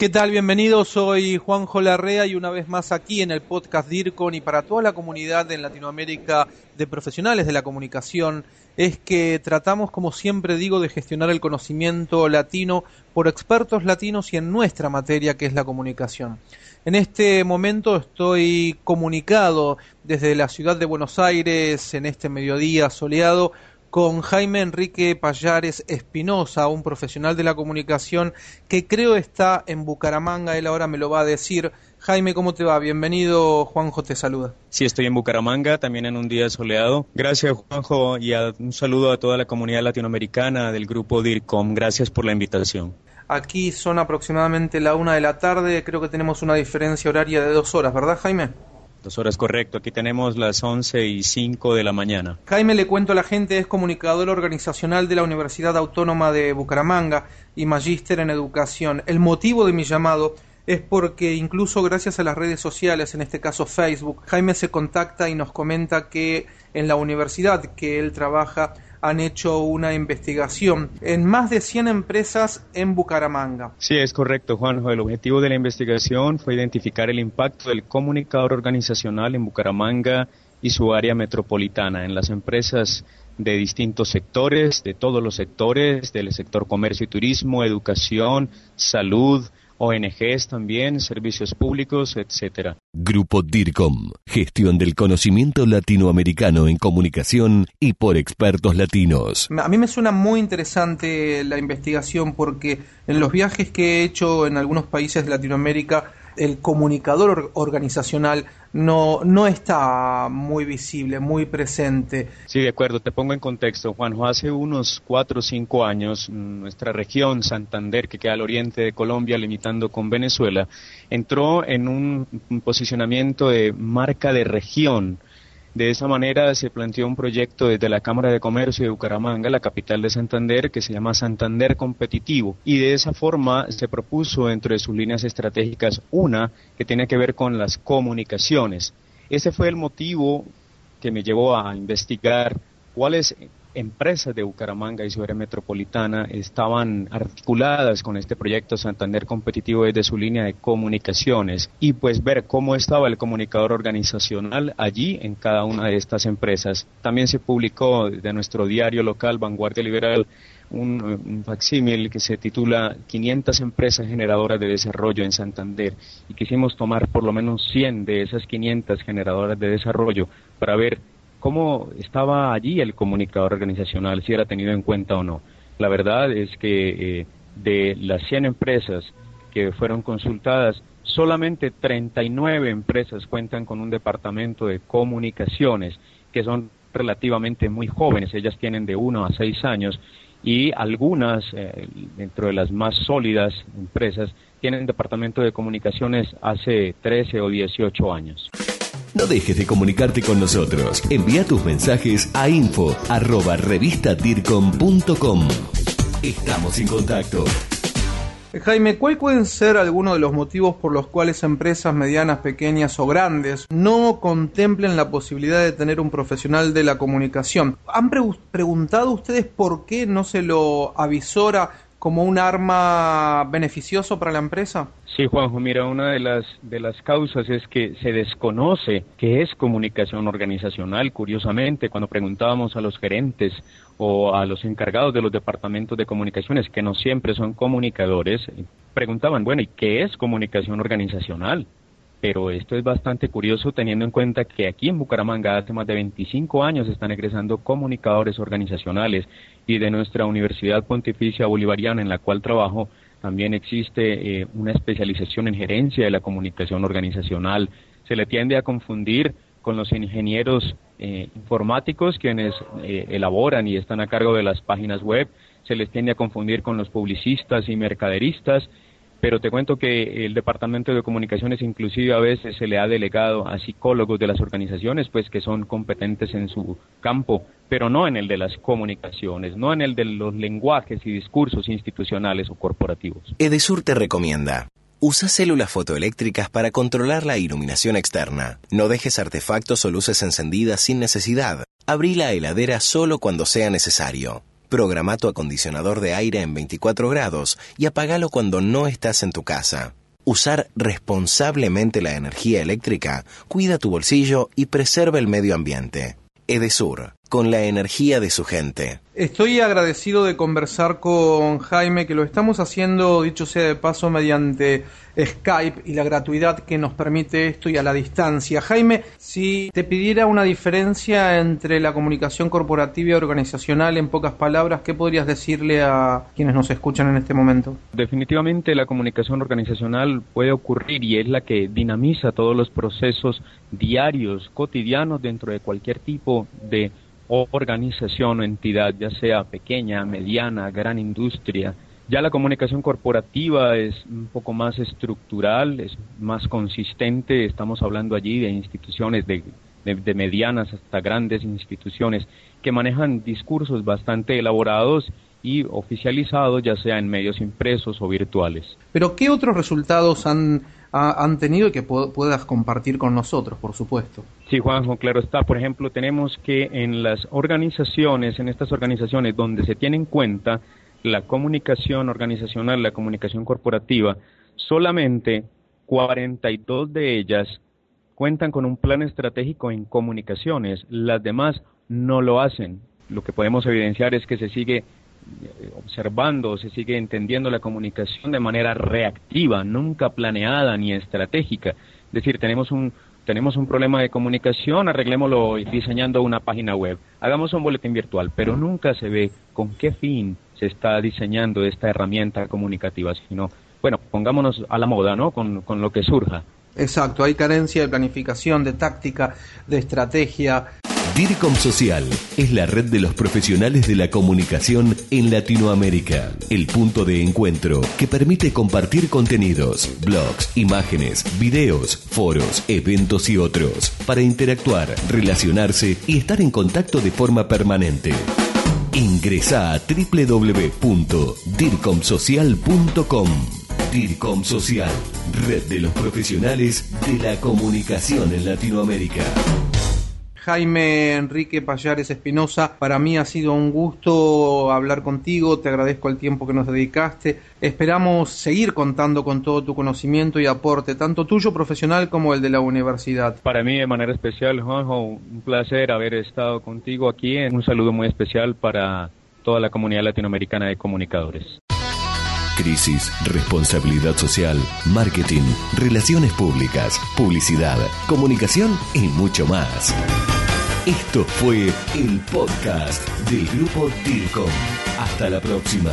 ¿Qué tal? Bienvenidos, soy Juanjo Larrea y una vez más aquí en el podcast DIRCON y para toda la comunidad en Latinoamérica de profesionales de la comunicación es que tratamos, como siempre digo, de gestionar el conocimiento latino por expertos latinos y en nuestra materia que es la comunicación. En este momento estoy comunicado desde la ciudad de Buenos Aires en este mediodía soleado con Jaime Enrique Payares Espinosa, un profesional de la comunicación que creo está en Bucaramanga, él ahora me lo va a decir. Jaime, ¿cómo te va? Bienvenido, Juanjo te saluda. Sí, estoy en Bucaramanga, también en un día soleado. Gracias, Juanjo, y un saludo a toda la comunidad latinoamericana del grupo DIRCOM. Gracias por la invitación. Aquí son aproximadamente la una de la tarde, creo que tenemos una diferencia horaria de dos horas, ¿verdad, Jaime? Dos horas correcto, aquí tenemos las once y cinco de la mañana. Jaime, le cuento a la gente, es comunicador organizacional de la Universidad Autónoma de Bucaramanga y magíster en educación. El motivo de mi llamado es porque incluso gracias a las redes sociales, en este caso Facebook, Jaime se contacta y nos comenta que en la universidad que él trabaja han hecho una investigación en más de 100 empresas en Bucaramanga. Sí, es correcto, Juanjo. El objetivo de la investigación fue identificar el impacto del comunicador organizacional en Bucaramanga y su área metropolitana en las empresas de distintos sectores, de todos los sectores, del sector comercio y turismo, educación, salud, ONGs también, servicios públicos, etcétera. Grupo DIRCOM, gestión del conocimiento latinoamericano en comunicación y por expertos latinos. A mí me suena muy interesante la investigación porque en los viajes que he hecho en algunos países de Latinoamérica el comunicador organizacional no, no está muy visible, muy presente. Sí, de acuerdo, te pongo en contexto, Juanjo. Hace unos cuatro o cinco años, nuestra región, Santander, que queda al oriente de Colombia, limitando con Venezuela, entró en un posicionamiento de marca de región de esa manera se planteó un proyecto desde la Cámara de Comercio de Bucaramanga, la capital de Santander, que se llama Santander Competitivo. Y de esa forma se propuso dentro de sus líneas estratégicas una que tiene que ver con las comunicaciones. Ese fue el motivo que me llevó a investigar cuáles empresas de Bucaramanga y su área metropolitana estaban articuladas con este proyecto Santander Competitivo desde su línea de comunicaciones y pues ver cómo estaba el comunicador organizacional allí en cada una de estas empresas. También se publicó de nuestro diario local Vanguardia Liberal un, un facsímil que se titula 500 empresas generadoras de desarrollo en Santander y quisimos tomar por lo menos 100 de esas 500 generadoras de desarrollo para ver cómo estaba allí el comunicador organizacional, si era tenido en cuenta o no. La verdad es que eh, de las 100 empresas que fueron consultadas, solamente 39 empresas cuentan con un departamento de comunicaciones, que son relativamente muy jóvenes, ellas tienen de 1 a 6 años, y algunas, eh, dentro de las más sólidas empresas, tienen departamento de comunicaciones hace 13 o 18 años. No dejes de comunicarte con nosotros. Envía tus mensajes a info arroba. Estamos en contacto. Jaime, ¿cuál pueden ser algunos de los motivos por los cuales empresas medianas, pequeñas o grandes no contemplen la posibilidad de tener un profesional de la comunicación? ¿Han preguntado ustedes por qué no se lo avisora como un arma beneficioso para la empresa? Sí, Juanjo, mira, una de las, de las causas es que se desconoce qué es comunicación organizacional. Curiosamente, cuando preguntábamos a los gerentes o a los encargados de los departamentos de comunicaciones, que no siempre son comunicadores, preguntaban, bueno, ¿y qué es comunicación organizacional? Pero esto es bastante curioso teniendo en cuenta que aquí en Bucaramanga hace más de 25 años están egresando comunicadores organizacionales y de nuestra Universidad Pontificia Bolivariana en la cual trabajo también existe eh, una especialización en gerencia de la comunicación organizacional. Se le tiende a confundir con los ingenieros eh, informáticos quienes eh, elaboran y están a cargo de las páginas web. Se les tiende a confundir con los publicistas y mercaderistas pero te cuento que el Departamento de Comunicaciones inclusive a veces se le ha delegado a psicólogos de las organizaciones, pues que son competentes en su campo, pero no en el de las comunicaciones, no en el de los lenguajes y discursos institucionales o corporativos. Edesur te recomienda. Usa células fotoeléctricas para controlar la iluminación externa. No dejes artefactos o luces encendidas sin necesidad. Abrí la heladera solo cuando sea necesario. Programa tu acondicionador de aire en 24 grados y apagalo cuando no estás en tu casa. Usar responsablemente la energía eléctrica cuida tu bolsillo y preserva el medio ambiente. Edesur, con la energía de su gente. Estoy agradecido de conversar con Jaime, que lo estamos haciendo, dicho sea de paso, mediante Skype y la gratuidad que nos permite esto y a la distancia. Jaime, si te pidiera una diferencia entre la comunicación corporativa y organizacional, en pocas palabras, ¿qué podrías decirle a quienes nos escuchan en este momento? Definitivamente la comunicación organizacional puede ocurrir y es la que dinamiza todos los procesos diarios, cotidianos dentro de cualquier tipo de organización o entidad, ya sea pequeña, mediana, gran industria. Ya la comunicación corporativa es un poco más estructural, es más consistente, estamos hablando allí de instituciones de, de, medianas hasta grandes instituciones que manejan discursos bastante elaborados y oficializados, ya sea en medios impresos o virtuales. Pero ¿qué otros resultados han han tenido y que puedas compartir con nosotros, por supuesto. Sí, Juanjo, claro está. Por ejemplo, tenemos que en las organizaciones, en estas organizaciones donde se tiene en cuenta la comunicación organizacional, la comunicación corporativa, solamente 42 de ellas cuentan con un plan estratégico en comunicaciones, las demás no lo hacen. Lo que podemos evidenciar es que se sigue observando, se sigue entendiendo la comunicación de manera reactiva, nunca planeada ni estratégica. Es decir, tenemos un, tenemos un problema de comunicación, arreglémoslo diseñando una página web, hagamos un boletín virtual, pero nunca se ve con qué fin se está diseñando esta herramienta comunicativa, sino, bueno, pongámonos a la moda, ¿no? Con, con lo que surja. Exacto, hay carencia de planificación, de táctica, de estrategia. DIRCOM Social es la red de los profesionales de la comunicación en Latinoamérica. El punto de encuentro que permite compartir contenidos, blogs, imágenes, videos, foros, eventos y otros para interactuar, relacionarse y estar en contacto de forma permanente. Ingresa a www.dircomsocial.com. DIRCOM Social, red de los profesionales de la comunicación en Latinoamérica. Jaime Enrique Payares Espinosa, para mí ha sido un gusto hablar contigo, te agradezco el tiempo que nos dedicaste, esperamos seguir contando con todo tu conocimiento y aporte, tanto tuyo profesional como el de la universidad. Para mí de manera especial, Juanjo, un placer haber estado contigo aquí, un saludo muy especial para toda la comunidad latinoamericana de comunicadores crisis, responsabilidad social, marketing, relaciones públicas, publicidad, comunicación y mucho más. Esto fue el podcast del grupo DIRCOM. Hasta la próxima.